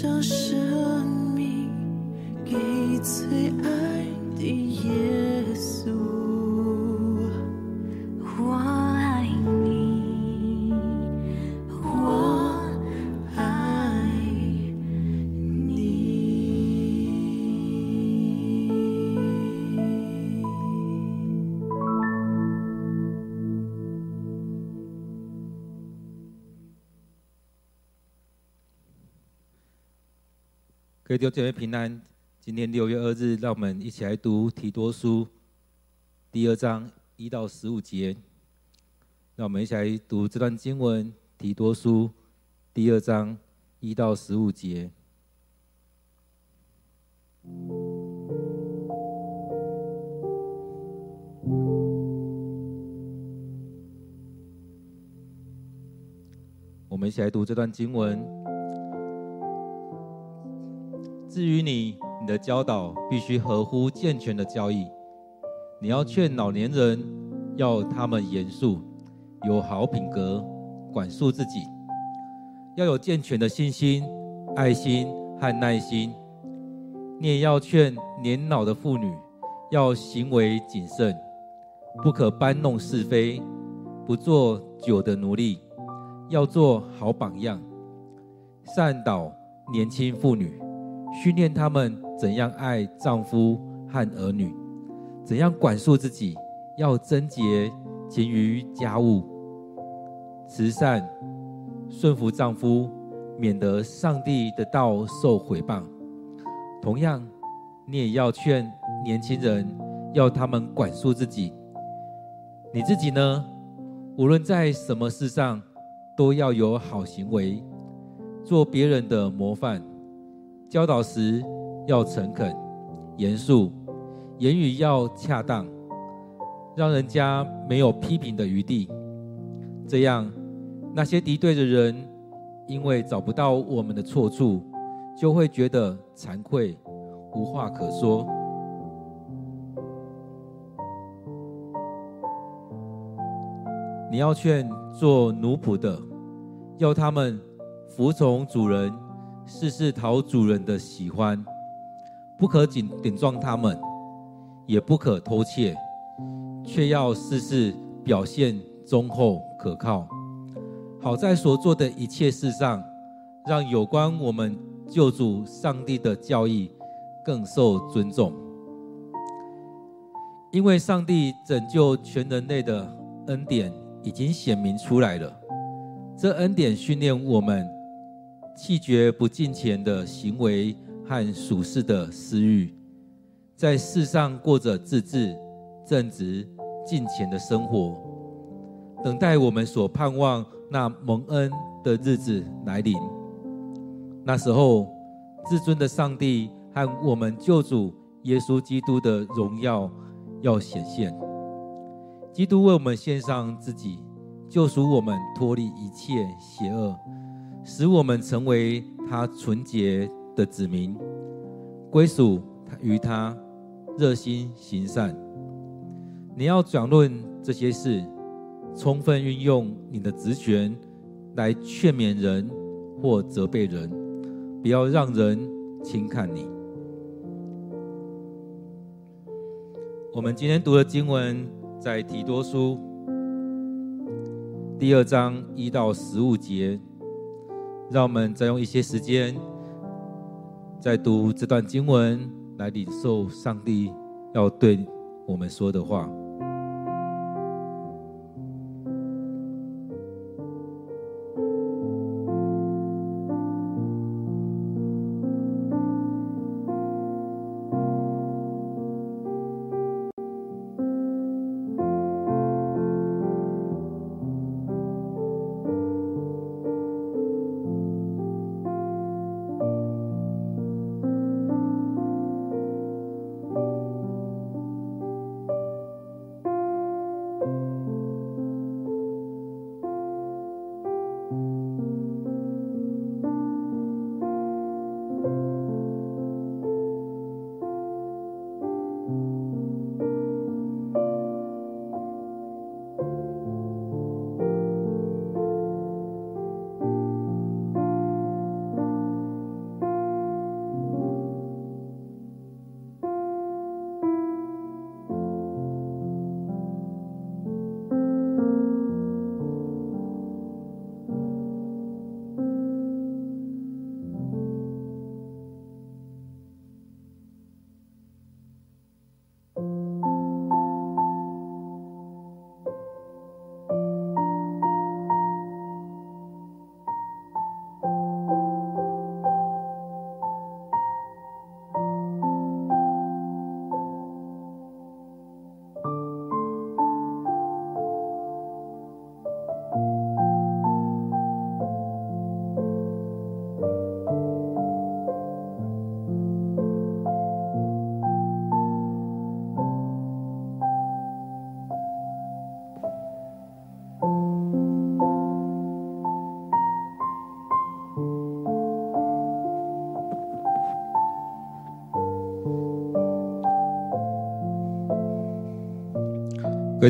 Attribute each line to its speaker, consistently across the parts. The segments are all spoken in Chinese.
Speaker 1: 将生命给最爱的耶稣。
Speaker 2: 各位弟兄姐妹平安。今天六月二日，让我们一起来读提多书第二章一到十五节。让我们一起来读这段经文：提多书第二章一到十五节。我们一起来读这段经文。至于你，你的教导必须合乎健全的教义。你要劝老年人，要他们严肃，有好品格，管束自己，要有健全的信心、爱心和耐心。你也要劝年老的妇女，要行为谨慎，不可搬弄是非，不做酒的奴隶，要做好榜样，善导年轻妇女。训练他们怎样爱丈夫和儿女，怎样管束自己，要贞洁，勤于家务，慈善，顺服丈夫，免得上帝的道受毁谤。同样，你也要劝年轻人，要他们管束自己。你自己呢？无论在什么事上，都要有好行为，做别人的模范。教导时要诚恳、严肃，言语要恰当，让人家没有批评的余地。这样，那些敌对的人，因为找不到我们的错处，就会觉得惭愧，无话可说。你要劝做奴仆的，要他们服从主人。事事讨主人的喜欢，不可顶顶撞他们，也不可偷窃，却要事事表现忠厚可靠，好在所做的一切事上，让有关我们救主上帝的教义更受尊重。因为上帝拯救全人类的恩典已经显明出来了，这恩典训练我们。弃绝不敬虔的行为和属世的私欲，在世上过着自制、正直、敬虔的生活，等待我们所盼望那蒙恩的日子来临。那时候，至尊的上帝和我们救主耶稣基督的荣耀要显现。基督为我们献上自己，救赎我们脱离一切邪恶。使我们成为他纯洁的子民，归属于他，热心行善。你要讲论这些事，充分运用你的职权来劝勉人或责备人，不要让人轻看你。我们今天读的经文在提多书第二章一到十五节。让我们再用一些时间，再读这段经文，来领受上帝要对我们说的话。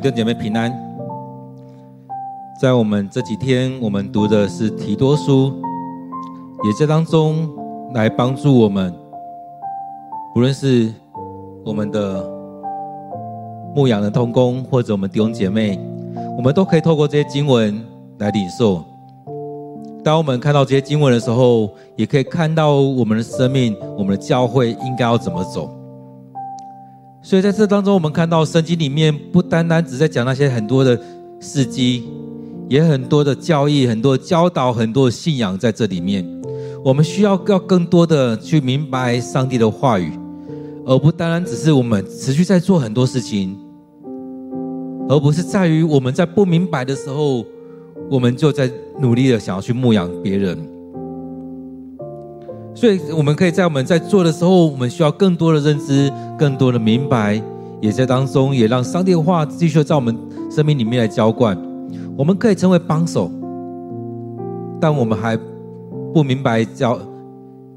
Speaker 2: 弟兄姐妹平安。在我们这几天，我们读的是提多书，也在当中来帮助我们，不论是我们的牧养的同工，或者我们弟兄姐妹，我们都可以透过这些经文来领受。当我们看到这些经文的时候，也可以看到我们的生命，我们的教会应该要怎么走。所以在这当中，我们看到圣经里面不单单只在讲那些很多的事迹。也很多的教义，很多教导，很多信仰在这里面。我们需要要更多的去明白上帝的话语，而不单单只是我们持续在做很多事情，而不是在于我们在不明白的时候，我们就在努力的想要去牧养别人。所以，我们可以在我们在做的时候，我们需要更多的认知，更多的明白，也在当中也让上帝的话继续在我们生命里面来浇灌。我们可以成为帮手，但我们还不明白教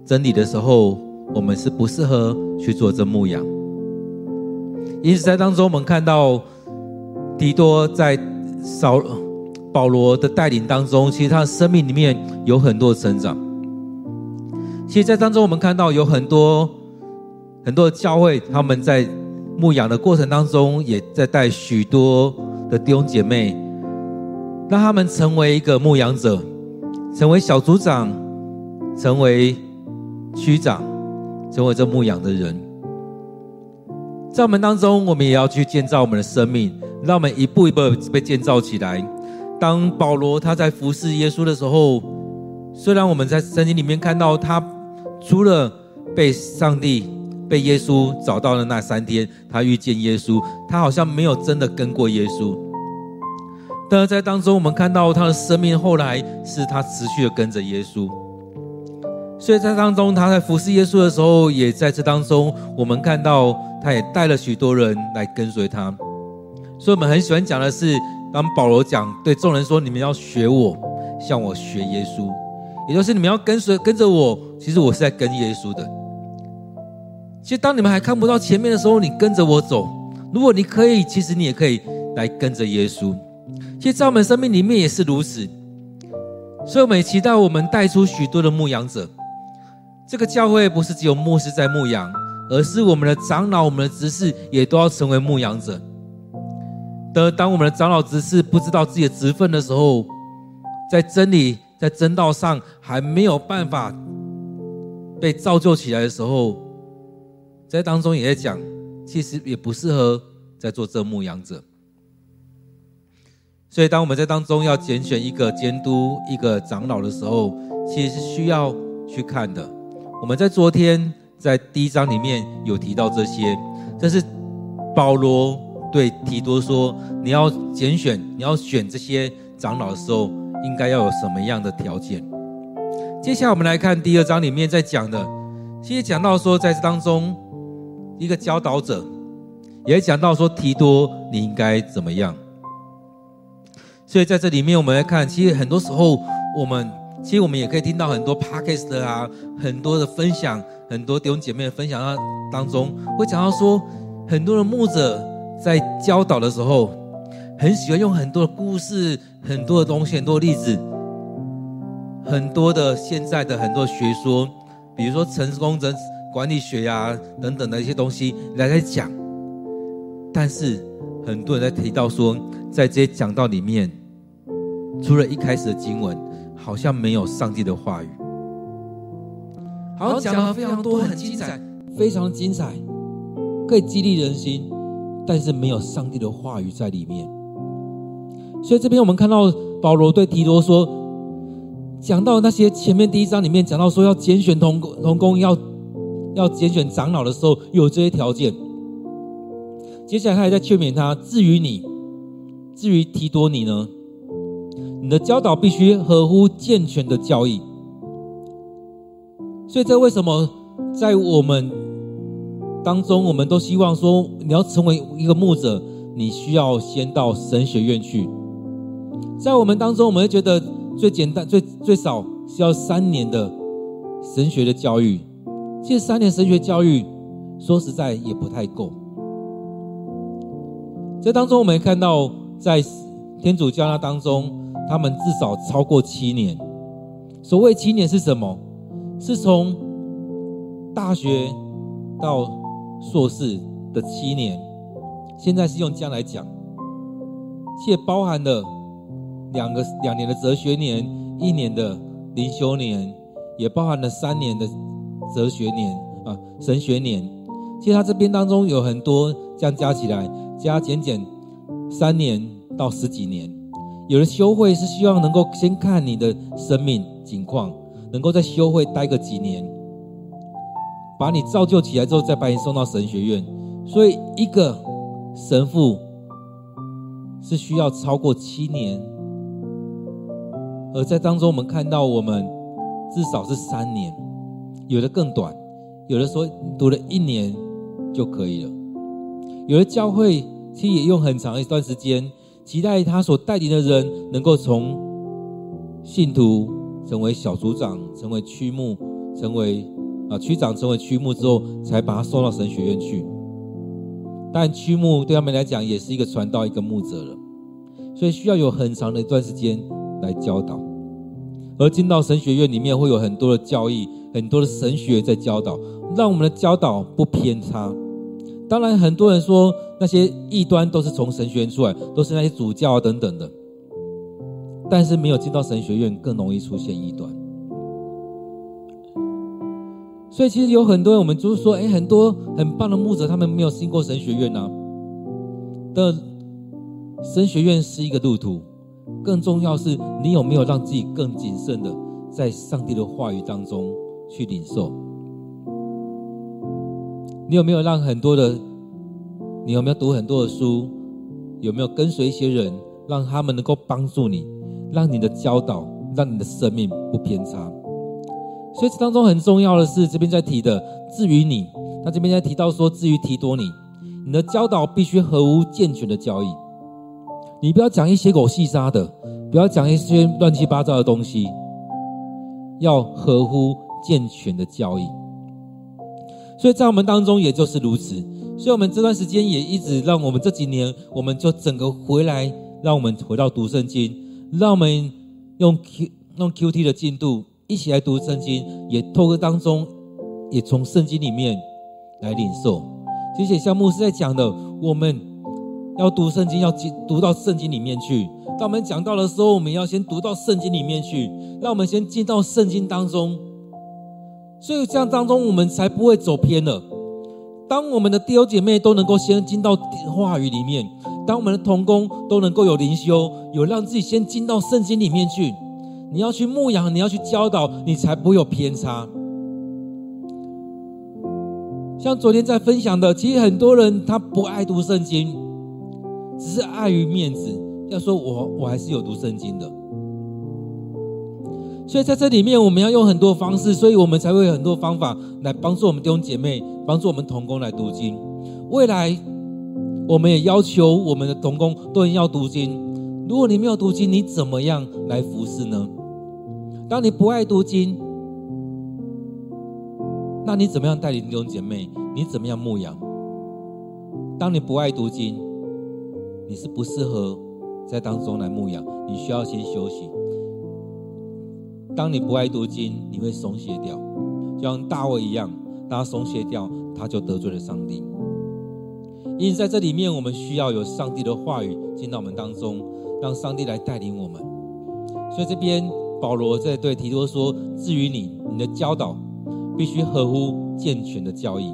Speaker 2: 真理的时候，我们是不适合去做这牧羊。因此，在当中，我们看到提多在扫保罗的带领当中，其实他生命里面有很多成长。其实，在当中，我们看到有很多很多教会，他们在牧养的过程当中，也在带许多的弟兄姐妹。让他们成为一个牧养者，成为小组长，成为区长，成为这牧养的人。在我们当中，我们也要去建造我们的生命，让我们一步一步被建造起来。当保罗他在服侍耶稣的时候，虽然我们在圣经里面看到他除了被上帝、被耶稣找到的那三天，他遇见耶稣，他好像没有真的跟过耶稣。但是在当中，我们看到他的生命后来是他持续的跟着耶稣，所以在当中他在服侍耶稣的时候，也在这当中，我们看到他也带了许多人来跟随他。所以我们很喜欢讲的是，当保罗讲对众人说：“你们要学我，向我学耶稣。”也就是你们要跟随跟着我，其实我是在跟耶稣的。其实当你们还看不到前面的时候，你跟着我走。如果你可以，其实你也可以来跟着耶稣。其实，在我们生命里面也是如此，所以我们也期待我们带出许多的牧羊者。这个教会不是只有牧师在牧羊，而是我们的长老、我们的执事也都要成为牧羊者。当当我们的长老、执事不知道自己的职分的时候，在真理、在真道上还没有办法被造就起来的时候，在当中也在讲，其实也不适合在做这牧养者。所以，当我们在当中要拣选一个监督、一个长老的时候，其实是需要去看的。我们在昨天在第一章里面有提到这些，这是保罗对提多说：你要拣选、你要选这些长老的时候，应该要有什么样的条件？接下来我们来看第二章里面在讲的，其实讲到说，在这当中一个教导者，也讲到说提多你应该怎么样。所以在这里面，我们来看，其实很多时候，我们其实我们也可以听到很多 podcast 啊，很多的分享，很多弟兄姐妹的分享当中，会讲到说，很多的牧者在教导的时候，很喜欢用很多的故事、很多的东西、很多的例子，很多的现在的很多学说，比如说成功者管理学呀、等等的一些东西来来讲，但是很多人在提到说，在这些讲道里面。除了一开始的经文，好像没有上帝的话语。好讲了非常多，很精彩，非常精彩，可以激励人心，但是没有上帝的话语在里面。所以这边我们看到保罗对提多说，讲到那些前面第一章里面讲到说要拣选同同工，要要拣选长老的时候，有这些条件。接下来他还在劝勉他，至于你，至于提多你呢？你的教导必须合乎健全的教义，所以这为什么在我们当中，我们都希望说，你要成为一个牧者，你需要先到神学院去。在我们当中，我们觉得最简单、最最少需要三年的神学的教育。其实三年神学教育，说实在也不太够。这当中我们看到，在天主教那当中，他们至少超过七年。所谓七年是什么？是从大学到硕士的七年。现在是用将来讲，且包含了两个两年的哲学年，一年的灵修年，也包含了三年的哲学年啊神学年。其实他这边当中有很多这样加起来，加减减三年到十几年。有的修会是希望能够先看你的生命情况，能够在修会待个几年，把你造就起来之后，再把你送到神学院。所以一个神父是需要超过七年，而在当中我们看到，我们至少是三年，有的更短，有的说读了一年。就可以了。有的教会其实也用很长一段时间，期待他所带领的人能够从信徒成为小组长，成为区牧，成为啊区长，成为区牧之后，才把他送到神学院去。但区牧对他们来讲也是一个传道，一个牧者了，所以需要有很长的一段时间来教导。而进到神学院里面，会有很多的教义，很多的神学在教导，让我们的教导不偏差。当然，很多人说那些异端都是从神学院出来，都是那些主教啊等等的。但是没有进到神学院，更容易出现异端。所以其实有很多人，我们就是说，哎，很多很棒的牧者，他们没有进过神学院啊。的神学院是一个路途，更重要是你有没有让自己更谨慎的在上帝的话语当中去领受。你有没有让很多的？你有没有读很多的书？有没有跟随一些人，让他们能够帮助你，让你的教导，让你的生命不偏差？所以这当中很重要的是，这边在提的，至于你，他这边在提到说，至于提多你，你的教导必须合乎健全的教义。你不要讲一些狗细沙的，不要讲一些乱七八糟的东西，要合乎健全的教义。所以在我们当中也就是如此，所以我们这段时间也一直让我们这几年，我们就整个回来，让我们回到读圣经，让我们用 Q 用 QT 的进度一起来读圣经，也透过当中，也从圣经里面来领受。其实像牧师在讲的，我们要读圣经，要进读到圣经里面去。当我们讲到的时候，我们要先读到圣经里面去，让我们先进到圣经当中。所以这样当中，我们才不会走偏了。当我们的弟兄姐妹都能够先进到话语里面，当我们的同工都能够有灵修，有让自己先进到圣经里面去，你要去牧养，你要去教导，你才不会有偏差。像昨天在分享的，其实很多人他不爱读圣经，只是碍于面子，要说我我还是有读圣经的。所以在这里面，我们要用很多方式，所以我们才会有很多方法来帮助我们弟兄姐妹，帮助我们童工来读经。未来，我们也要求我们的童工都要读经。如果你没有读经，你怎么样来服侍呢？当你不爱读经，那你怎么样带领弟兄姐妹？你怎么样牧养？当你不爱读经，你是不适合在当中来牧养，你需要先休息。当你不爱读经，你会松懈掉，就像大卫一样，当他松懈掉，他就得罪了上帝。因此，在这里面，我们需要有上帝的话语进到我们当中，让上帝来带领我们。所以，这边保罗在对提多说：“至于你，你的教导必须合乎健全的教义，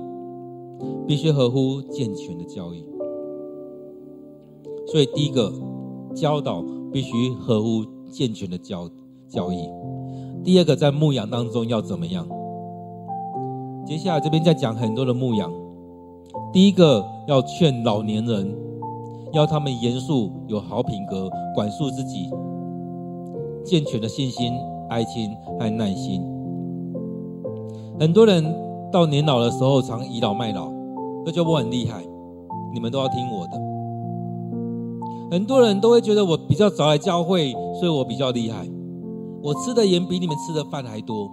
Speaker 2: 必须合乎健全的教义。”所以，第一个教导必须合乎健全的教教义。第二个，在牧养当中要怎么样？接下来这边在讲很多的牧养。第一个要劝老年人，要他们严肃、有好品格，管束自己，健全的信心、爱心和耐心。很多人到年老的时候常倚老卖老，那就我很厉害，你们都要听我的。很多人都会觉得我比较早来教会，所以我比较厉害。我吃的盐比你们吃的饭还多，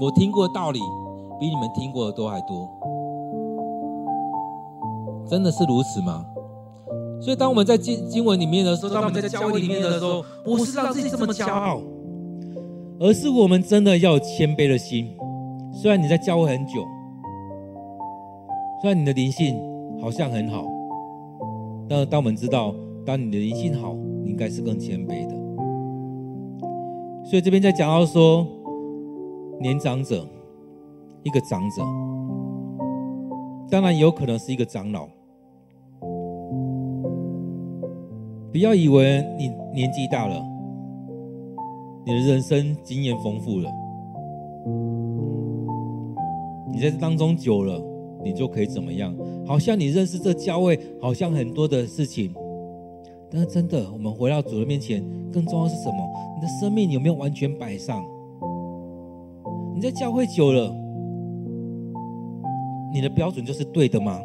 Speaker 2: 我听过的道理比你们听过的都还多，真的是如此吗？所以当我们在经经文里面的时候，当我们在教会里面的时候，不是让自己这么骄傲，而是我们真的要有谦卑的心。虽然你在教会很久，虽然你的灵性好像很好，但当我们知道，当你的灵性好，你应该是更谦卑的。所以这边在讲到说，年长者，一个长者，当然有可能是一个长老。不要以为你年纪大了，你的人生经验丰富了。你在这当中久了，你就可以怎么样？好像你认识这教会，好像很多的事情。但是真的，我们回到主的面前，更重要是什么？你的生命有没有完全摆上？你在教会久了，你的标准就是对的吗？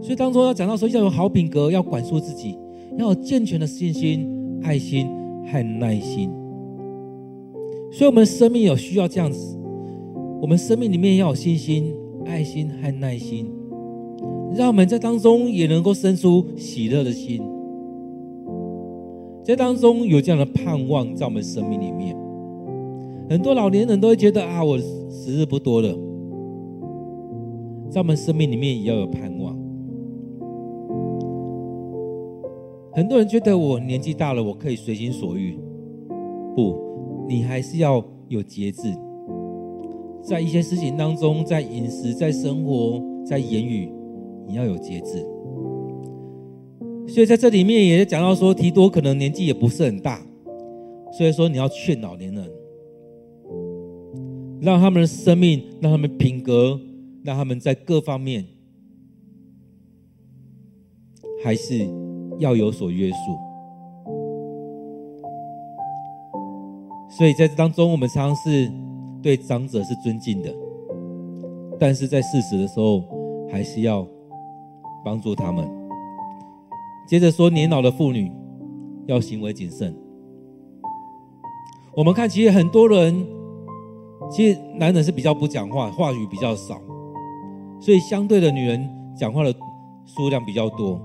Speaker 2: 所以当中要讲到说，要有好品格，要管束自己，要有健全的信心、爱心和耐心。所以，我们生命有需要这样子。我们生命里面要有信心、爱心和耐心，让我们在当中也能够生出喜乐的心，在当中有这样的盼望在我们生命里面。很多老年人都会觉得啊，我时日不多了，在我们生命里面也要有盼望。很多人觉得我年纪大了，我可以随心所欲，不，你还是要有节制。在一些事情当中，在饮食、在生活、在言语，你要有节制。所以在这里面也讲到说，提多可能年纪也不是很大，所以说你要劝老年人，让他们的生命，让他们品格，让他们在各方面还是要有所约束。所以在这当中，我们常常是。对长者是尊敬的，但是在事实的时候，还是要帮助他们。接着说，年老的妇女要行为谨慎。我们看，其实很多人，其实男人是比较不讲话，话语比较少，所以相对的女人讲话的数量比较多。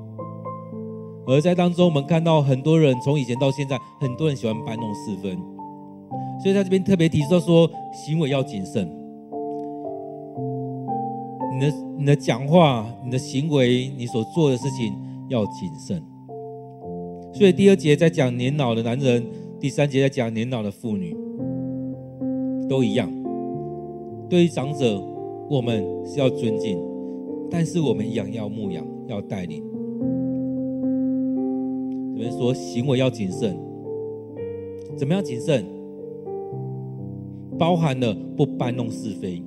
Speaker 2: 而在当中，我们看到很多人从以前到现在，很多人喜欢搬弄是非。所以在这边特别提到说，行为要谨慎。你的你的讲话、你的行为、你所做的事情要谨慎。所以第二节在讲年老的男人，第三节在讲年老的妇女，都一样。对于长者，我们是要尊敬，但是我们一样要牧养、要带领。有人说行为要谨慎，怎么样谨慎？包含了不搬弄是非，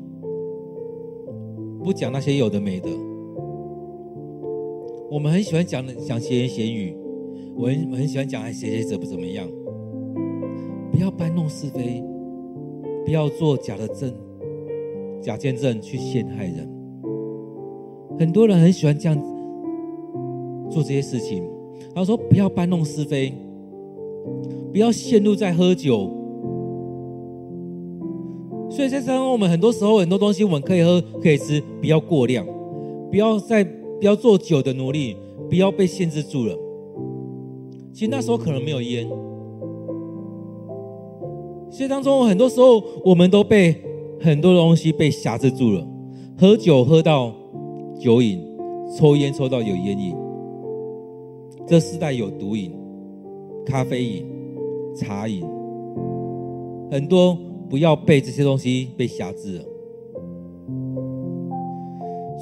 Speaker 2: 不讲那些有的没的。我们很喜欢讲的讲闲言闲语，我很我很喜欢讲哎谁谁怎么怎么样。不要搬弄是非，不要做假的证、假见证去陷害人。很多人很喜欢这样做这些事情。他说：“不要搬弄是非，不要陷入在喝酒。”所以，在当中，我们很多时候很多东西我们可以喝可以吃，不要过量，不要再不要做酒的奴隶，不要被限制住了。其实那时候可能没有烟，所以当中很多时候我们都被很多东西被辖制住了，喝酒喝到酒瘾，抽烟抽到有烟瘾，这世代有毒瘾、咖啡瘾、茶瘾，很多。不要被这些东西被辖制了。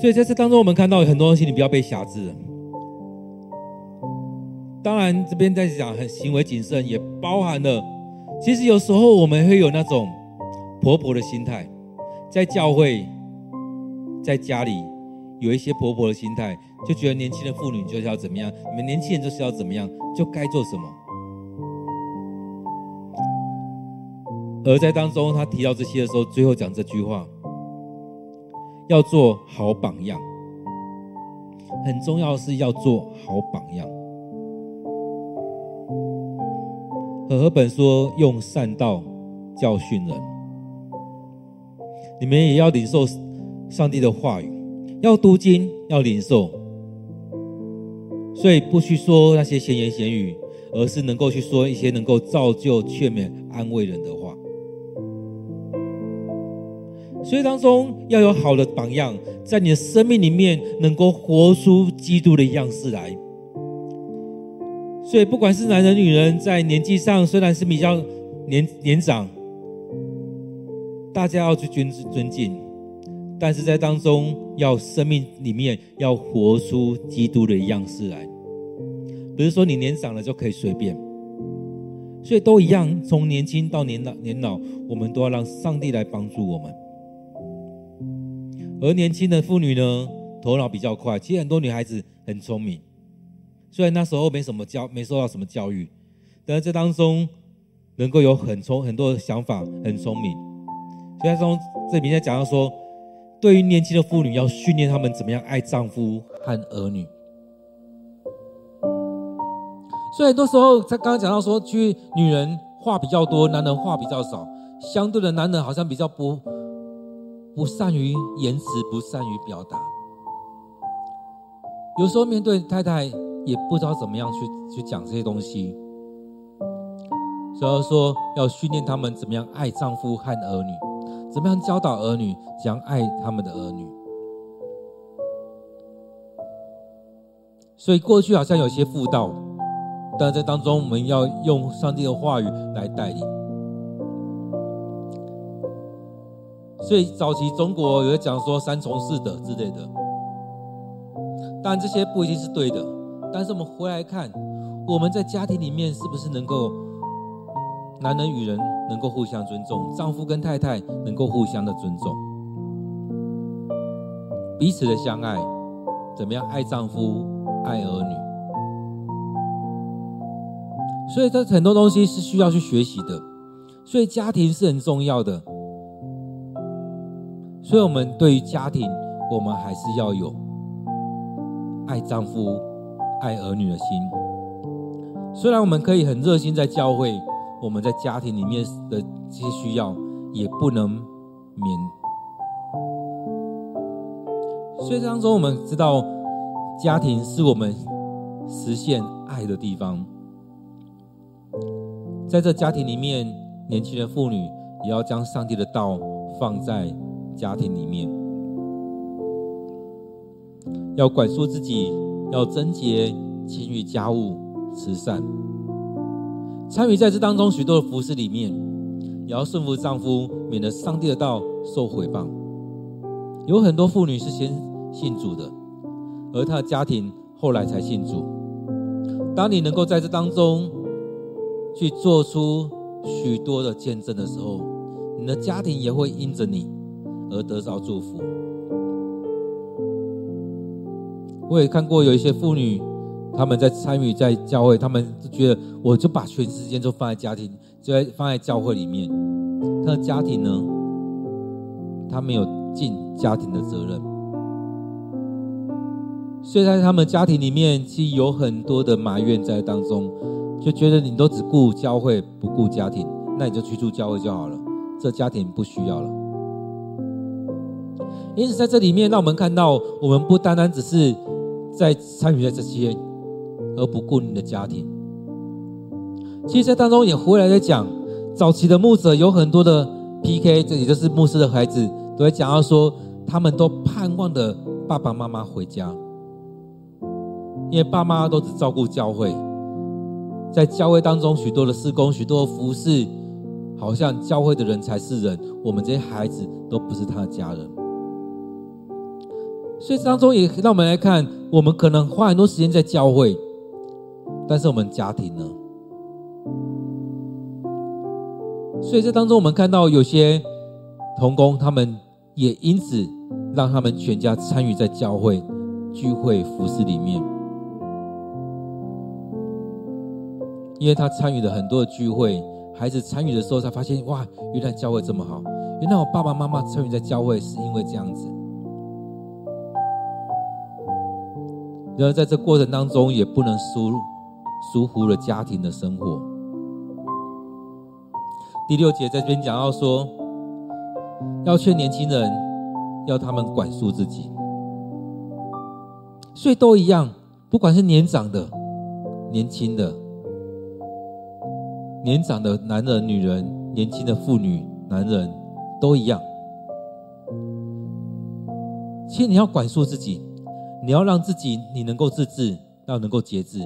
Speaker 2: 所以在这当中，我们看到很多东西，你不要被辖制了。当然，这边在讲很行为谨慎，也包含了，其实有时候我们会有那种婆婆的心态，在教会，在家里有一些婆婆的心态，就觉得年轻的妇女就是要怎么样，你们年轻人就是要怎么样，就该做什么。而在当中，他提到这些的时候，最后讲这句话：要做好榜样。很重要的是要做好榜样。和合本说：用善道教训人。你们也要领受上帝的话语，要读经，要领受，所以不去说那些闲言闲语，而是能够去说一些能够造就、劝勉、安慰人的话。所以当中要有好的榜样，在你的生命里面能够活出基督的样式来。所以不管是男人、女人，在年纪上虽然是比较年年长，大家要去尊尊敬，但是在当中要生命里面要活出基督的样式来。不是说你年长了就可以随便，所以都一样，从年轻到年老，年老我们都要让上帝来帮助我们。而年轻的妇女呢，头脑比较快。其实很多女孩子很聪明，虽然那时候没什么教，没受到什么教育，但是这当中能够有很聪很多的想法，很聪明。所以从这里面讲到说，对于年轻的妇女，要训练她们怎么样爱丈夫和儿女。所以很多时候，他刚刚讲到说，去女人话比较多，男人话比较少，相对的，男人好像比较不。不善于言辞，不善于表达，有时候面对太太也不知道怎么样去去讲这些东西，所以说要训练他们怎么样爱丈夫和儿女，怎么样教导儿女，怎样爱他们的儿女。所以过去好像有些妇道，但在当中我们要用上帝的话语来带领。所以早期中国有讲说三从四德之类的，但这些不一定是对的。但是我们回来看，我们在家庭里面是不是能够男人与人能够互相尊重，丈夫跟太太能够互相的尊重，彼此的相爱，怎么样爱丈夫爱儿女？所以这很多东西是需要去学习的，所以家庭是很重要的。所以，我们对于家庭，我们还是要有爱丈夫、爱儿女的心。虽然我们可以很热心在教会，我们在家庭里面的这些需要也不能免。所以当中，我们知道，家庭是我们实现爱的地方。在这家庭里面，年轻的妇女也要将上帝的道放在。家庭里面要管束自己，要贞洁、勤于家务、慈善，参与在这当中许多的服事里面，也要顺服丈夫，免得上帝的道受毁谤。有很多妇女是先信主的，而她的家庭后来才信主。当你能够在这当中去做出许多的见证的时候，你的家庭也会因着你。而得到祝福。我也看过有一些妇女，他们在参与在教会，他们就觉得我就把全时间都放在家庭，就在放在教会里面。他的家庭呢，他没有尽家庭的责任，所以在他们家庭里面，其实有很多的埋怨在当中，就觉得你都只顾教会不顾家庭，那你就去住教会就好了，这家庭不需要了。因此，在这里面，让我们看到，我们不单单只是在参与在这些，而不顾你的家庭。其实，在当中也回来在讲，早期的牧者有很多的 PK，这也就是牧师的孩子，都会讲到说，他们都盼望的爸爸妈妈回家，因为爸妈都只照顾教会，在教会当中许多的事工、许多的服事，好像教会的人才是人，我们这些孩子都不是他的家人。所以当中也让我们来看，我们可能花很多时间在教会，但是我们家庭呢？所以这当中我们看到有些童工，他们也因此让他们全家参与在教会聚会服事里面，因为他参与了很多的聚会，孩子参与的时候才发现，哇，原来教会这么好，原来我爸爸妈妈参与在教会是因为这样子。然而，在这过程当中，也不能疏疏忽了家庭的生活。第六节在这边讲到说，要劝年轻人，要他们管束自己。所以都一样，不管是年长的、年轻的、年长的男人、女人、年轻的妇女、男人，都一样。其实你要管束自己，你要让自己你能够自制，要能够节制。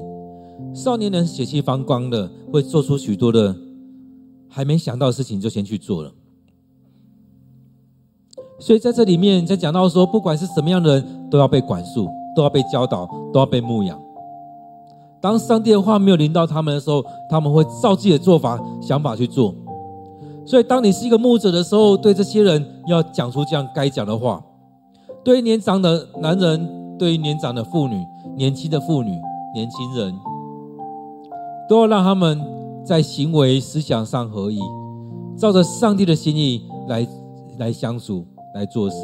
Speaker 2: 少年人血气方刚的，会做出许多的还没想到的事情，就先去做了。所以在这里面，在讲到说，不管是什么样的人，都要被管束，都要被教导，都要被牧养。当上帝的话没有临到他们的时候，他们会照自己的做法、想法去做。所以，当你是一个牧者的时候，对这些人要讲出这样该讲的话。对于年长的男人，对于年长的妇女、年轻的妇女、年轻人，都要让他们在行为、思想上合一，照着上帝的心意来来相处。来做事，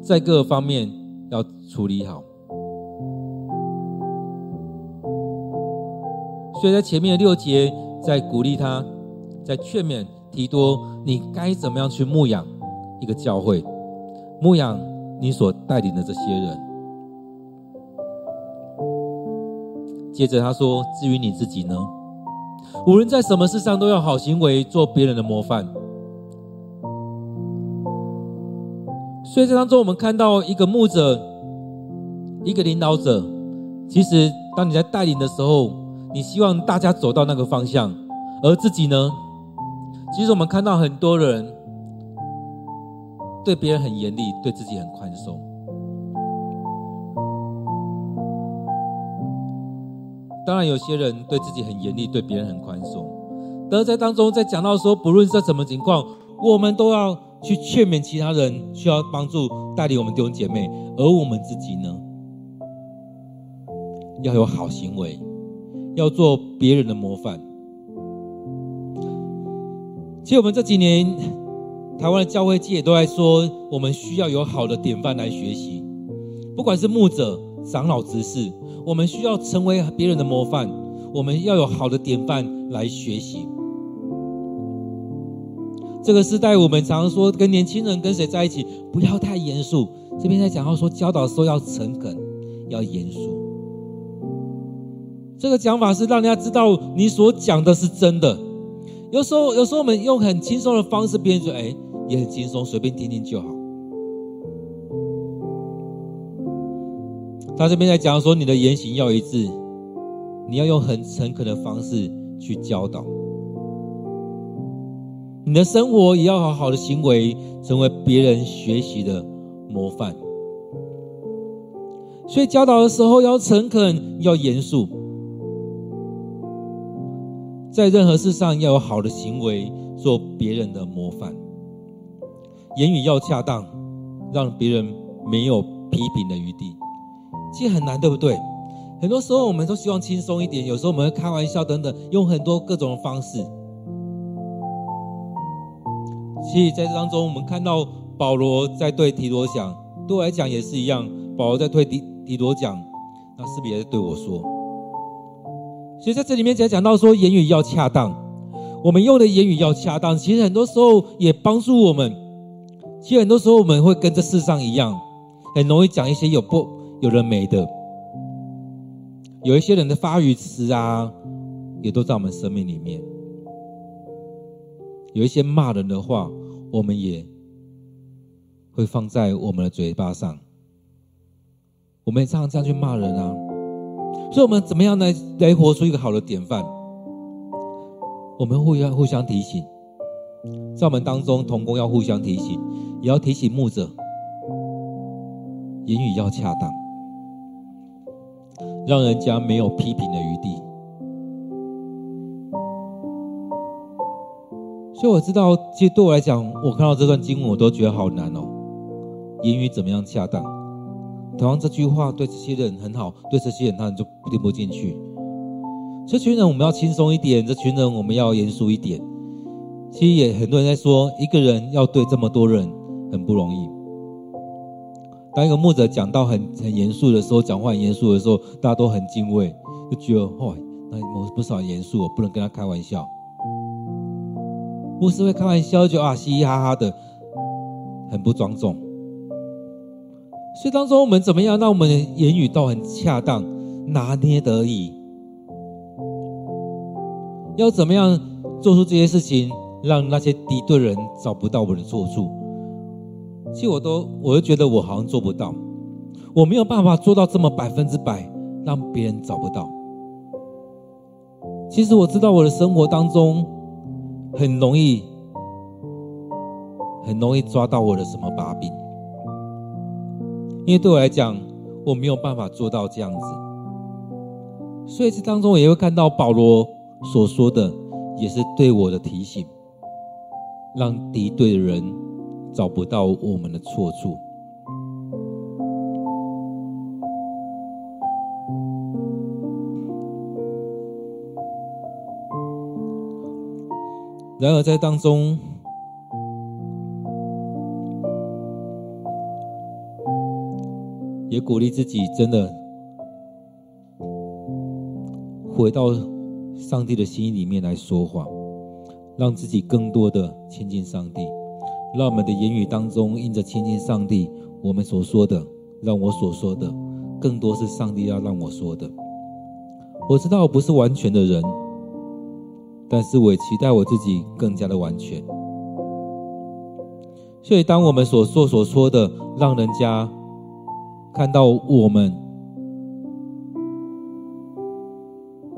Speaker 2: 在各个方面要处理好。所以在前面的六节，在鼓励他，在劝勉提多，你该怎么样去牧养一个教会，牧养你所带领的这些人。接着他说：“至于你自己呢，无论在什么事上，都要好行为，做别人的模范。”所以，这当中我们看到一个牧者，一个领导者。其实，当你在带领的时候，你希望大家走到那个方向，而自己呢？其实，我们看到很多人对别人很严厉，对自己很宽松。当然，有些人对自己很严厉，对别人很宽松。但是在当中，在讲到说，不论是什么情况，我们都要。去劝勉其他人需要帮助，带领我们弟兄姐妹，而我们自己呢，要有好行为，要做别人的模范。其实我们这几年，台湾的教会界也都在说，我们需要有好的典范来学习。不管是牧者、长老、执事，我们需要成为别人的模范，我们要有好的典范来学习。这个时代，我们常常说跟年轻人跟谁在一起，不要太严肃。这边在讲到说教导的时候要诚恳，要严肃。这个讲法是让人家知道你所讲的是真的。有时候，有时候我们用很轻松的方式，别人说：“哎，也很轻松，随便听听就好。”他这边在讲说，你的言行要一致，你要用很诚恳的方式去教导。你的生活也要好好的行为，成为别人学习的模范。所以教导的时候要诚恳，要严肃，在任何事上要有好的行为，做别人的模范。言语要恰当，让别人没有批评的余地。其实很难，对不对？很多时候我们都希望轻松一点，有时候我们会开玩笑等等，用很多各种的方式。其实在这当中，我们看到保罗在对提多讲，对我来讲也是一样。保罗在对提提多讲，那是不是也在对我说？所以在这里面才讲到说，言语要恰当，我们用的言语要恰当。其实很多时候也帮助我们。其实很多时候我们会跟这世上一样，很容易讲一些有不有的没的。有一些人的发语词啊，也都在我们生命里面。有一些骂人的话，我们也会放在我们的嘴巴上。我们也常常这样去骂人啊，所以，我们怎么样来来活出一个好的典范？我们互相互相提醒，在我们当中同工要互相提醒，也要提醒牧者，言语要恰当，让人家没有批评的余地。所以我知道，其实对我来讲，我看到这段经文，我都觉得好难哦。言语怎么样恰当？同样这句话对这些人很好，对这些人他们就听不进去。这群人我们要轻松一点，这群人我们要严肃一点。其实也很多人在说，一个人要对这么多人很不容易。当一个牧者讲到很很严肃的时候，讲话很严肃的时候，大家都很敬畏，就觉得哦，那我不少严肃，我不能跟他开玩笑。牧师会开玩笑，就啊嘻嘻哈哈的，很不庄重。所以当中我们怎么样让我们的言语都很恰当，拿捏得宜？要怎么样做出这些事情，让那些敌对人找不到我的错处？其实我都，我都觉得我好像做不到，我没有办法做到这么百分之百，让别人找不到。其实我知道我的生活当中很容易，很容易抓到我的什么把柄，因为对我来讲，我没有办法做到这样子。所以这当中我也会看到保罗所说的，也是对我的提醒，让敌对的人找不到我们的错处。然而，在当中，也鼓励自己，真的回到上帝的心里面来说话，让自己更多的亲近上帝，让我们的言语当中，印着亲近上帝，我们所说的，让我所说的，更多是上帝要让我说的。我知道我不是完全的人。但是我也期待我自己更加的完全。所以，当我们所说所说的，让人家看到我们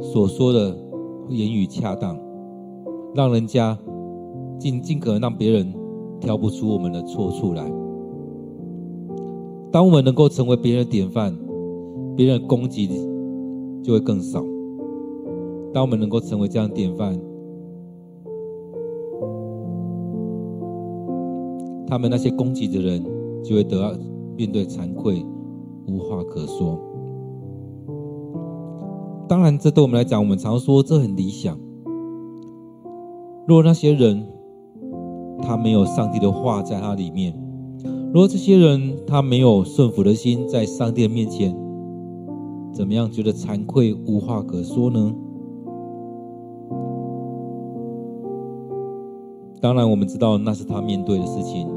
Speaker 2: 所说的言语恰当，让人家尽尽可能让别人挑不出我们的错处来。当我们能够成为别人的典范，别人攻击就会更少。当我们能够成为这样的典范，他们那些攻击的人就会得到面对惭愧，无话可说。当然，这对我们来讲，我们常说这很理想。若那些人他没有上帝的话在他里面，如果这些人他没有顺服的心，在上帝的面前，怎么样觉得惭愧，无话可说呢？当然，我们知道那是他面对的事情。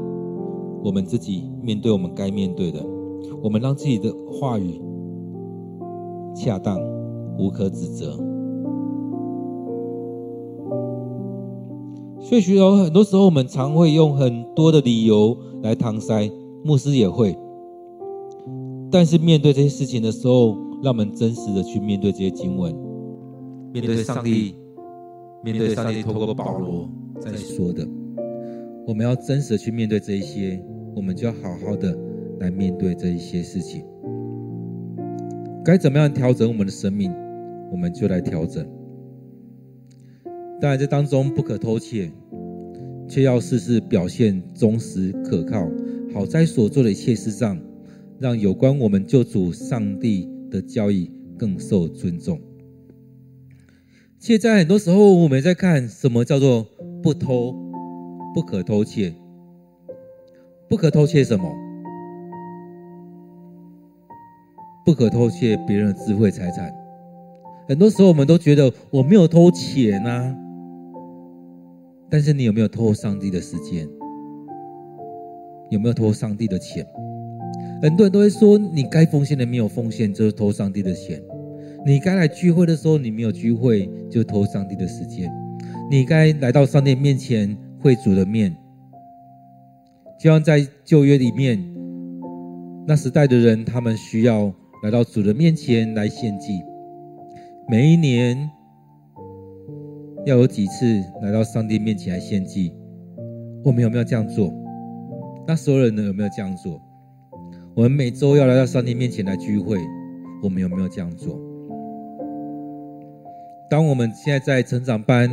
Speaker 2: 我们自己面对我们该面对的，我们让自己的话语恰当，无可指责。所以，许多很多时候，我们常会用很多的理由来搪塞，牧师也会。但是，面对这些事情的时候，让我们真实的去面对这些经文，面对上帝，面对上帝透过保罗。在说的，我们要真实的去面对这一些，我们就要好好的来面对这一些事情。该怎么样调整我们的生命，我们就来调整。当然，这当中不可偷窃，却要事事表现忠实可靠，好在所做的一切事上，让有关我们救主上帝的教义更受尊重。且在很多时候，我们在看什么叫做。不偷，不可偷窃。不可偷窃什么？不可偷窃别人的智慧财产。很多时候，我们都觉得我没有偷钱啊，但是你有没有偷上帝的时间？有没有偷上帝的钱？很多人都会说，你该奉献的没有奉献，就是偷上帝的钱；你该来聚会的时候，你没有聚会，就偷上帝的时间。你该来到上帝面前，会主的面，就像在旧约里面，那时代的人，他们需要来到主的面前来献祭。每一年要有几次来到上帝面前来献祭？我们有没有这样做？那所有人呢，有没有这样做？我们每周要来到上帝面前来聚会，我们有没有这样做？当我们现在在成长班。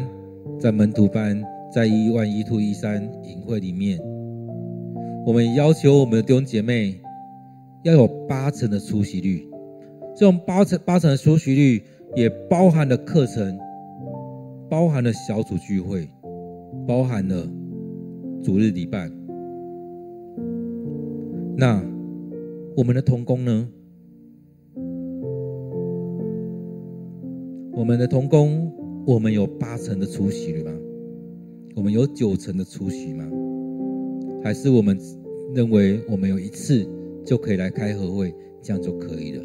Speaker 2: 在门徒班，在一万一兔一三营会里面，我们要求我们的弟兄姐妹要有八成的出席率。这种八成八成的出席率，也包含了课程，包含了小组聚会，包含了主日礼拜。那我们的同工呢？我们的同工。我们有八成的出席率吗？我们有九成的出席吗？还是我们认为我们有一次就可以来开和会，这样就可以了。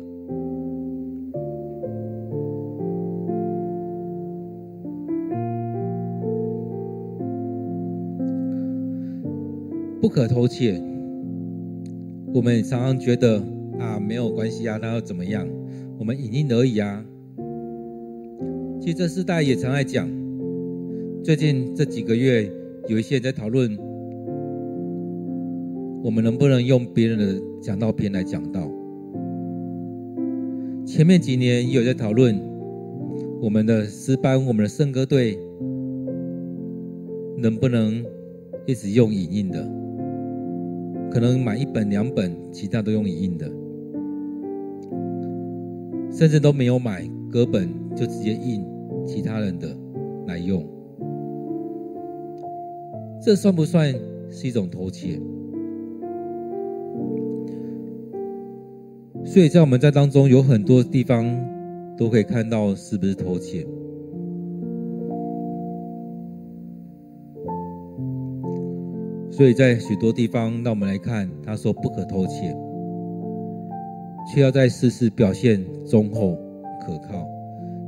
Speaker 2: 不可偷窃。我们常常觉得啊，没有关系啊，那又怎么样？我们影印而已啊。其实这世代也常爱讲。最近这几个月，有一些人在讨论，我们能不能用别人的讲道片来讲道？前面几年也有在讨论，我们的诗班、我们的圣歌队，能不能一直用影印的？可能买一本两本，其他都用影印的，甚至都没有买歌本，就直接印其他人的来用。这算不算是一种偷窃？所以在我们在当中有很多地方都可以看到是不是偷窃。所以在许多地方，让我们来看，他说不可偷窃，却要在事事表现忠厚可靠。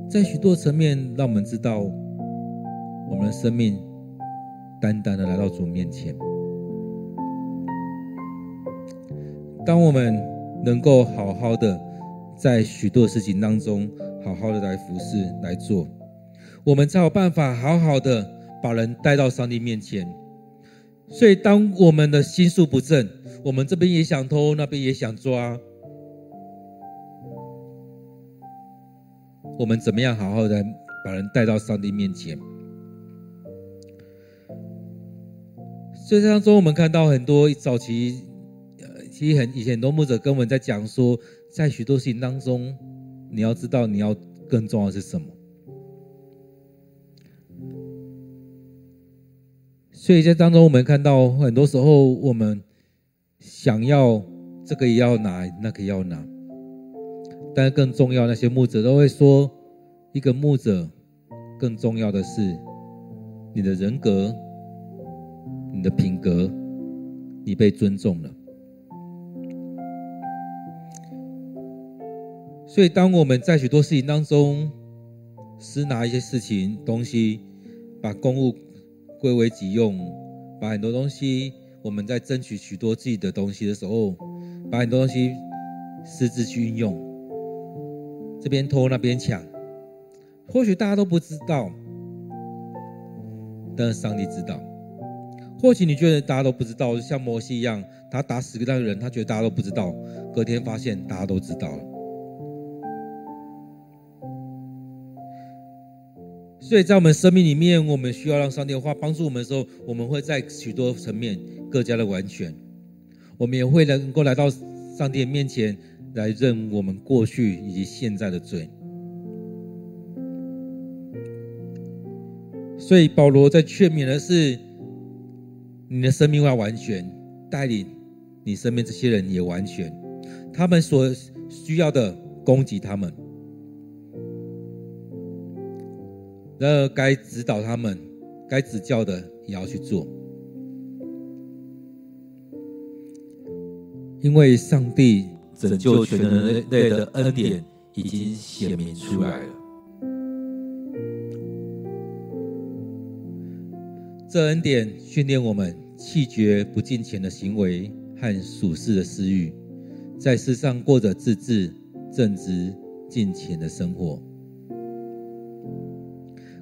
Speaker 2: 在许多层面，让我们知道我们的生命单单的来到主面前。当我们能够好好的在许多事情当中，好好的来服侍来做，我们才有办法好好的把人带到上帝面前。所以，当我们的心术不正，我们这边也想偷，那边也想抓，我们怎么样好好的把人带到上帝面前？所以当中，我们看到很多早期，呃，其实很以前很多牧者跟我们在讲说，在许多事情当中，你要知道，你要更重要的是什么。所以在当中，我们看到很多时候，我们想要这个也要拿，那个也要拿。但更重要，那些牧者都会说，一个牧者更重要的是你的人格、你的品格，你被尊重了。所以，当我们在许多事情当中私拿一些事情、东西，把公务。归为己用，把很多东西，我们在争取许多自己的东西的时候，把很多东西私自去运用，这边偷那边抢，或许大家都不知道，但是上帝知道。或许你觉得大家都不知道，像摩西一样，他打死个那个人，他觉得大家都不知道，隔天发现大家都知道了。所以在我们生命里面，我们需要让上帝的话帮助我们的时候，我们会在许多层面更加的完全。我们也会能够来到上帝面前来认我们过去以及现在的罪。所以保罗在劝勉的是，你的生命要完全，带领你身边这些人也完全，他们所需要的供给他们。然而该指导他们、该指教的也要去做，因为上帝拯救全人类的恩典已经显明出来了。这恩典训练我们弃绝不敬虔的行为和属世的私欲，在世上过着自制、正直、敬虔的生活。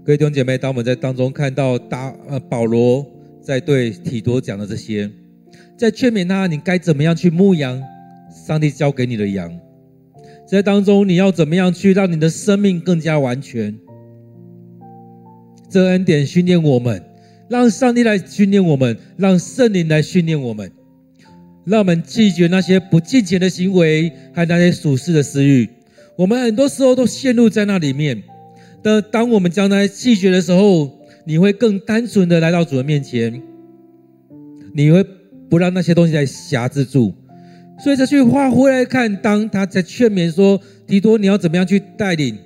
Speaker 2: 各位弟兄姐妹，当我们在当中看到大呃保罗在对提多讲的这些，在劝勉他，你该怎么样去牧养上帝交给你的羊，在当中你要怎么样去让你的生命更加完全？这恩典训练我们，让上帝来训练我们，让圣灵来训练我们，让我们拒绝那些不敬虔的行为还有那些属世的私欲。我们很多时候都陷入在那里面。的，当我们将来弃绝的时候，你会更单纯的来到主的面前，你会不让那些东西来辖制住。所以这句话回来看，当他在劝勉说：“提多，你要怎么样去带领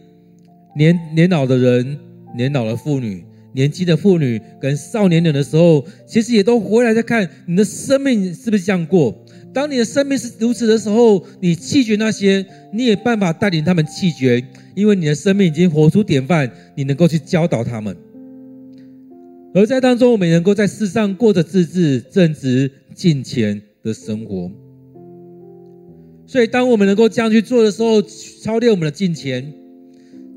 Speaker 2: 年年老的人、年老的妇女，年轻的妇女跟少年人的时候，其实也都回来再看你的生命是不是这样过。当你的生命是如此的时候，你弃绝那些，你也办法带领他们弃绝，因为你的生命已经活出典范，你能够去教导他们。而在当中，我们能够在世上过着自治、正直、敬虔的生活。所以，当我们能够这样去做的时候，操练我们的敬虔，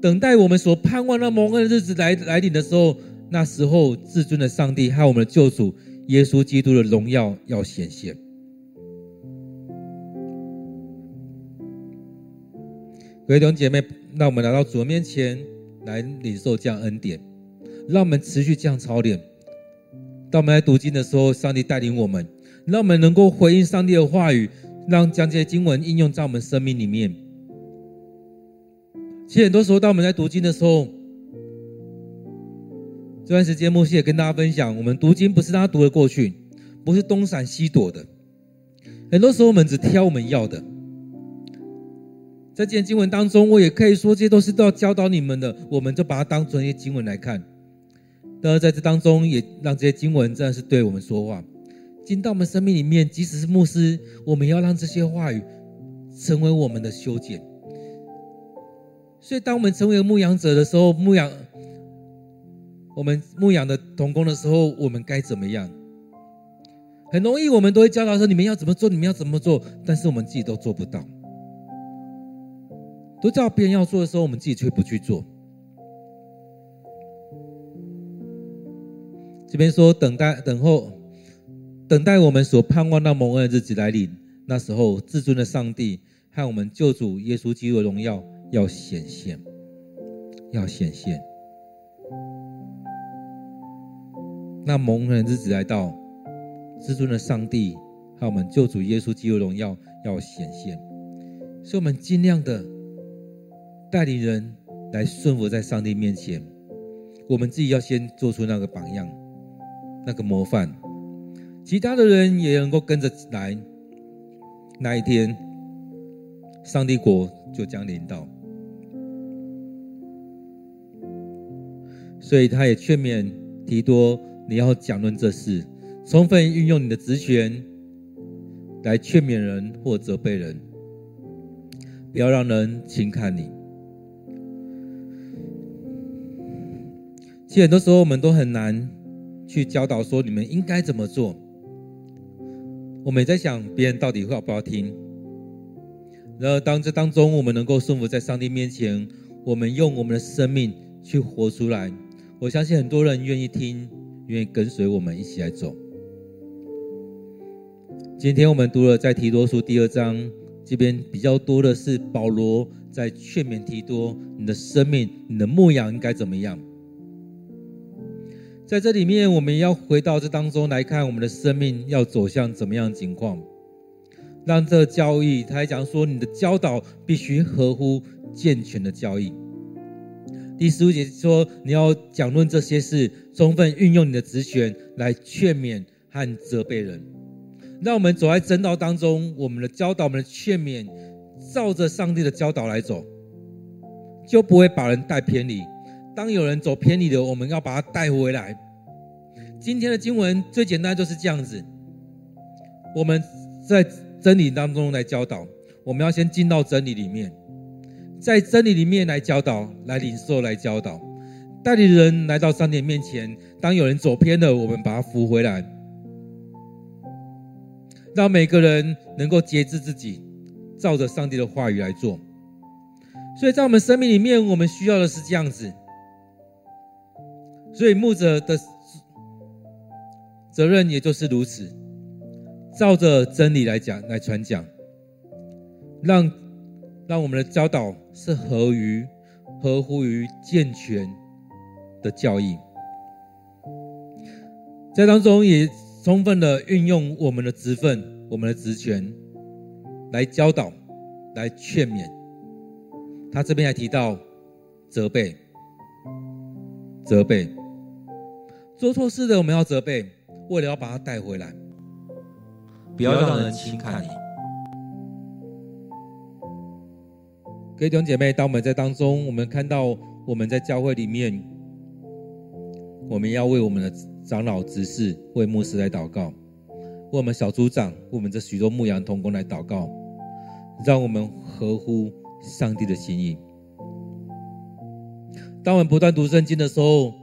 Speaker 2: 等待我们所盼望那蒙恩的日子来来临的时候，那时候至尊的上帝和我们的救主耶稣基督的荣耀要显现。各位弟兄姐妹，让我们来到主的面前来领受这样恩典，让我们持续这样操练。当我们来读经的时候，上帝带领我们，让我们能够回应上帝的话语。让将这些经文应用在我们生命里面。其实很多时候，当我们在读经的时候，这段时间牧师也跟大家分享，我们读经不是让他读的过去，不是东闪西躲的。很多时候，我们只挑我们要的。在这些经文当中，我也可以说，这些都是都要教导你们的，我们就把它当成一些经文来看。当然在这当中，也让这些经文真的是对我们说话。进到我们生命里面，即使是牧师，我们要让这些话语成为我们的修剪。所以，当我们成为牧羊者的时候，牧羊我们牧羊的童工的时候，我们该怎么样？很容易，我们都会教导说：“你们要怎么做？你们要怎么做？”但是我们自己都做不到。都叫别人要做的时候，我们自己却不去做。这边说等待、等候。等待我们所盼望那蒙恩的日子来临，那时候至尊的上帝和我们救主耶稣基督的荣耀要显现，要显现。那蒙恩的日子来到，至尊的上帝和我们救主耶稣基督的荣耀要显现，所以我们尽量的带领人来顺服在上帝面前，我们自己要先做出那个榜样，那个模范。其他的人也能够跟着来，那一天，上帝国就将临到。所以他也劝勉提多，你要讲论这事，充分运用你的职权来劝勉人或责备人，不要让人轻看你。其实很多时候我们都很难去教导说，你们应该怎么做。我们也在想，别人到底会不要听？然后，当这当中我们能够顺服在上帝面前，我们用我们的生命去活出来，我相信很多人愿意听，愿意跟随我们一起来走。今天我们读了在提多书第二章，这边比较多的是保罗在劝勉提多：你的生命、你的牧养应该怎么样？在这里面，我们要回到这当中来看，我们的生命要走向怎么样的情况？让这个教义，他还讲说，你的教导必须合乎健全的教义。第十五节说，你要讲论这些事，充分运用你的职权来劝勉和责备人。让我们走在正道当中，我们的教导、我们的劝勉，照着上帝的教导来走，就不会把人带偏离。当有人走偏离的，我们要把他带回来。今天的经文最简单就是这样子。我们在真理当中来教导，我们要先进到真理里面，在真理里面来教导、来领受、来教导，带领人来到上帝面前。当有人走偏了，我们把他扶回来，让每个人能够节制自己，照着上帝的话语来做。所以在我们生命里面，我们需要的是这样子。所以牧者的责任也就是如此，照着真理来讲、来传讲，让让我们的教导是合于、合乎于健全的教义，在当中也充分的运用我们的职分、我们的职权来教导、来劝勉。他这边还提到责备、责备。做错事的，我们要责备，为了要把他带回来，不要让人轻看你。各位弟兄姐妹，当我们在当中，我们看到我们在教会里面，我们要为我们的长老执事、为牧师来祷告，为我们小组长、为我们这许多牧羊童工来祷告，让我们合乎上帝的心意。当我们不断读圣经的时候，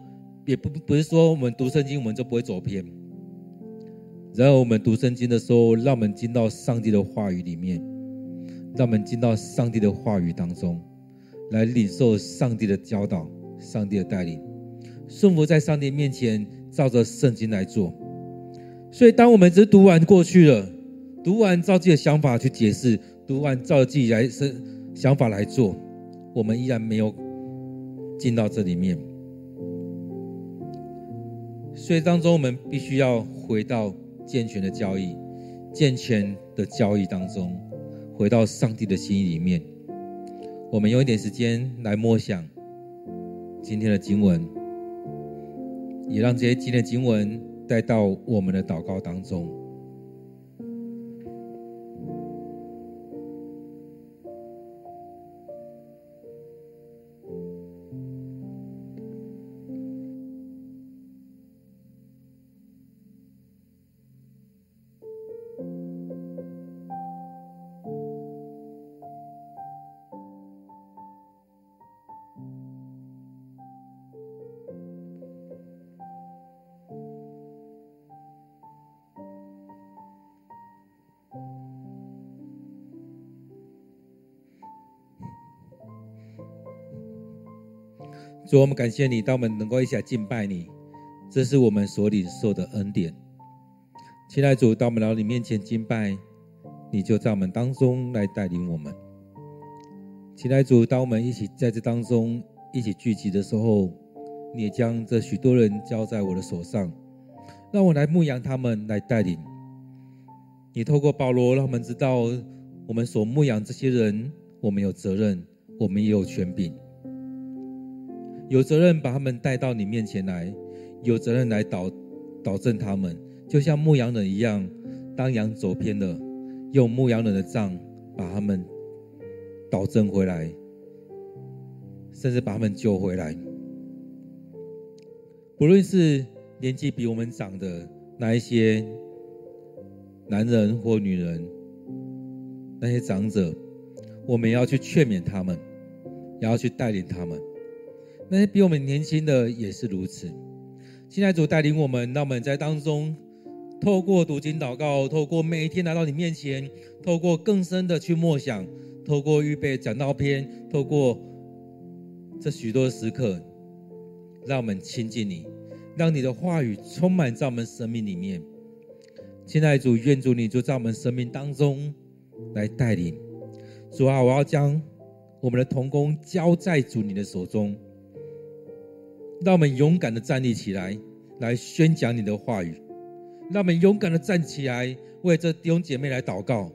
Speaker 2: 也不不是说我们读圣经我们就不会走偏。然后我们读圣经的时候，让我们进到上帝的话语里面，让我们进到上帝的话语当中，来领受上帝的教导、上帝的带领。顺服在上帝面前，照着圣经来做。所以，当我们只读完过去了，读完照自己的想法去解释，读完照自己来生想法来做，我们依然没有进到这里面。所以，当中我们必须要回到健全的交易、健全的交易当中，回到上帝的心意里面。我们用一点时间来默想今天的经文。也让这些今天的经文带到我们的祷告当中。主，我们感谢你，当我们能够一起来敬拜你，这是我们所领受的恩典。亲爱主，当我们来到你面前敬拜，你就在我们当中来带领我们。亲爱主，当我们一起在这当中一起聚集的时候，你也将这许多人交在我的手上，让我来牧养他们，来带领。你透过保罗，让我们知道我们所牧养这些人，我们有责任，我们也有权柄。有责任把他们带到你面前来，有责任来导导正他们，就像牧羊人一样，当羊走偏了，用牧羊人的杖把他们导正回来，甚至把他们救回来。不论是年纪比我们长的那一些男人或女人，那些长者，我们要去劝勉他们，也要去带领他们。那些比我们年轻的也是如此。现在主带领我们，让我们在当中，透过读经祷告，透过每一天来到你面前，透过更深的去默想，透过预备讲道篇，透过这许多时刻，让我们亲近你，让你的话语充满在我们生命里面。现在主愿主你就在我们生命当中来带领。主啊，我要将我们的童工交在主你的手中。让我们勇敢的站立起来，来宣讲你的话语；让我们勇敢的站起来，为这弟兄姐妹来祷告；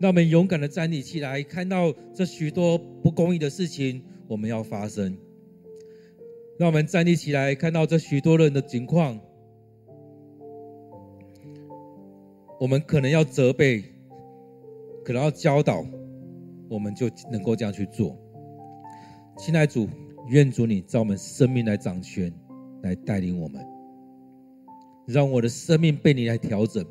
Speaker 2: 让我们勇敢的站立起来，看到这许多不公义的事情我们要发生；让我们站立起来，看到这许多人的情况，我们可能要责备，可能要教导，我们就能够这样去做。亲爱的主。愿主你照我们生命来掌权，来带领我们，让我的生命被你来调整，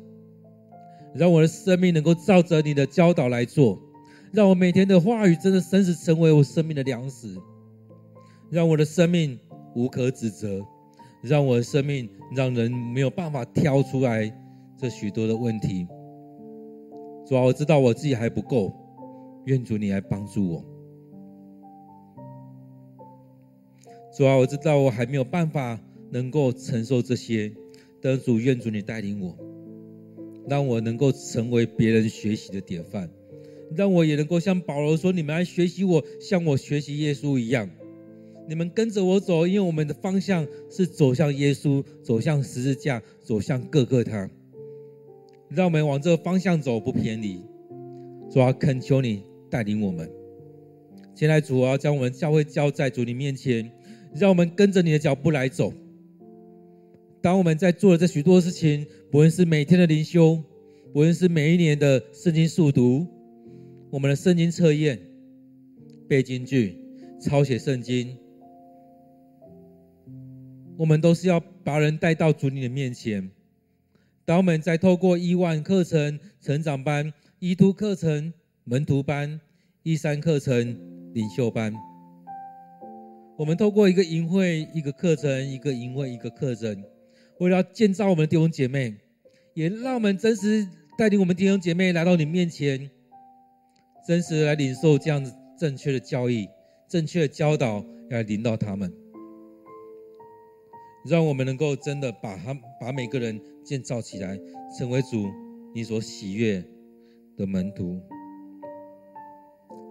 Speaker 2: 让我的生命能够照着你的教导来做，让我每天的话语真的真实成为我生命的粮食，让我的生命无可指责，让我的生命让人没有办法挑出来这许多的问题。主啊，我知道我自己还不够，愿主你来帮助我。主啊，我知道我还没有办法能够承受这些，但主愿主你带领我，让我能够成为别人学习的典范，让我也能够像保罗说：“你们来学习我，像我学习耶稣一样。你们跟着我走，因为我们的方向是走向耶稣，走向十字架，走向各个他。让我们往这个方向走，不偏离。主啊，恳求你带领我们。现在主啊，将我们教会交在主你面前。”让我们跟着你的脚步来走。当我们在做的这许多事情，不论是每天的灵修，不论是每一年的圣经速读，我们的圣经测验、背金句、抄写圣经，我们都是要把人带到主你的面前。当我们在透过一万课程、成长班、一图课程、门徒班、一三课程、领袖班，我们透过一个营会、一个课程、一个营会、一个课程，为了建造我们的弟兄姐妹，也让我们真实带领我们弟兄姐妹来到你面前，真实来领受这样子正确的教义、正确的教导，来领导他们。让我们能够真的把他把每个人建造起来，成为主你所喜悦的门徒。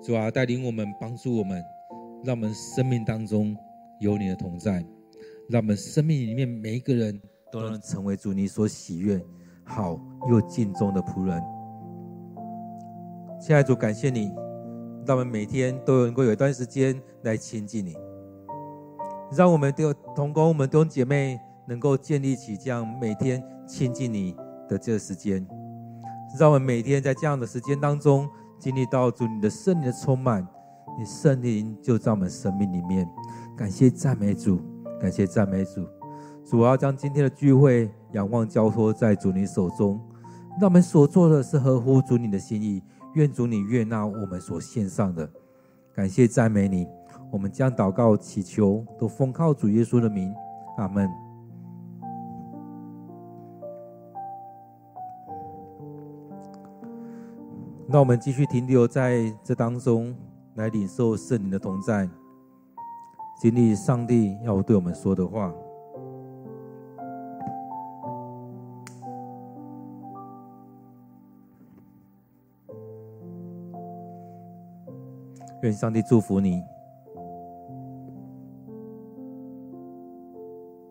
Speaker 2: 主啊，带领我们，帮助我们，让我们生命当中有你的同在，让我们生命里面每一个人都能成为主你所喜悦、好又敬重的仆人。亲爱的主，感谢你，让我们每天都能够有一段时间来亲近你。让我们的同工、我们弟兄姐妹能够建立起这样每天亲近你的这个时间，让我们每天在这样的时间当中经历到主你的圣灵的充满，你圣灵就在我们生命里面。感谢赞美主，感谢赞美主。主要将今天的聚会仰望交托在主你手中，让我们所做的是合乎主你的心意，愿主你悦纳我们所献上的。感谢赞美你。我们将祷告祈求，都奉靠主耶稣的名，阿门。那我们继续停留在这当中，来领受圣灵的同在，经历上帝要对我们说的话。愿上帝祝福你。